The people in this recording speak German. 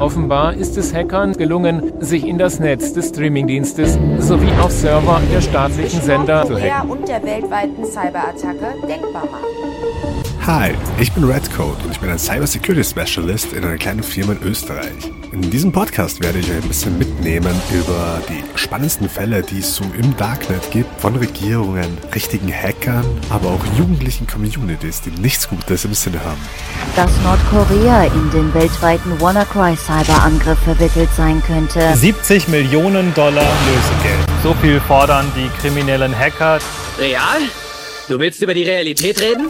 Offenbar ist es Hackern gelungen, sich in das Netz des Streamingdienstes sowie auf Server der staatlichen Sender zu hacken. und der weltweiten Cyberattacke denkbar machen. Hi, ich bin Redcode und ich bin ein Cybersecurity Specialist in einer kleinen Firma in Österreich. In diesem Podcast werde ich euch ein bisschen mitnehmen über die spannendsten Fälle, die es so im Darknet gibt, von Regierungen, richtigen Hackern, aber auch jugendlichen Communities, die nichts Gutes im Sinne haben. Dass Nordkorea in den weltweiten WannaCry-Cyberangriff verwickelt sein könnte. 70 Millionen Dollar Lösegeld. So viel fordern die kriminellen Hacker. Real? Du willst über die Realität reden?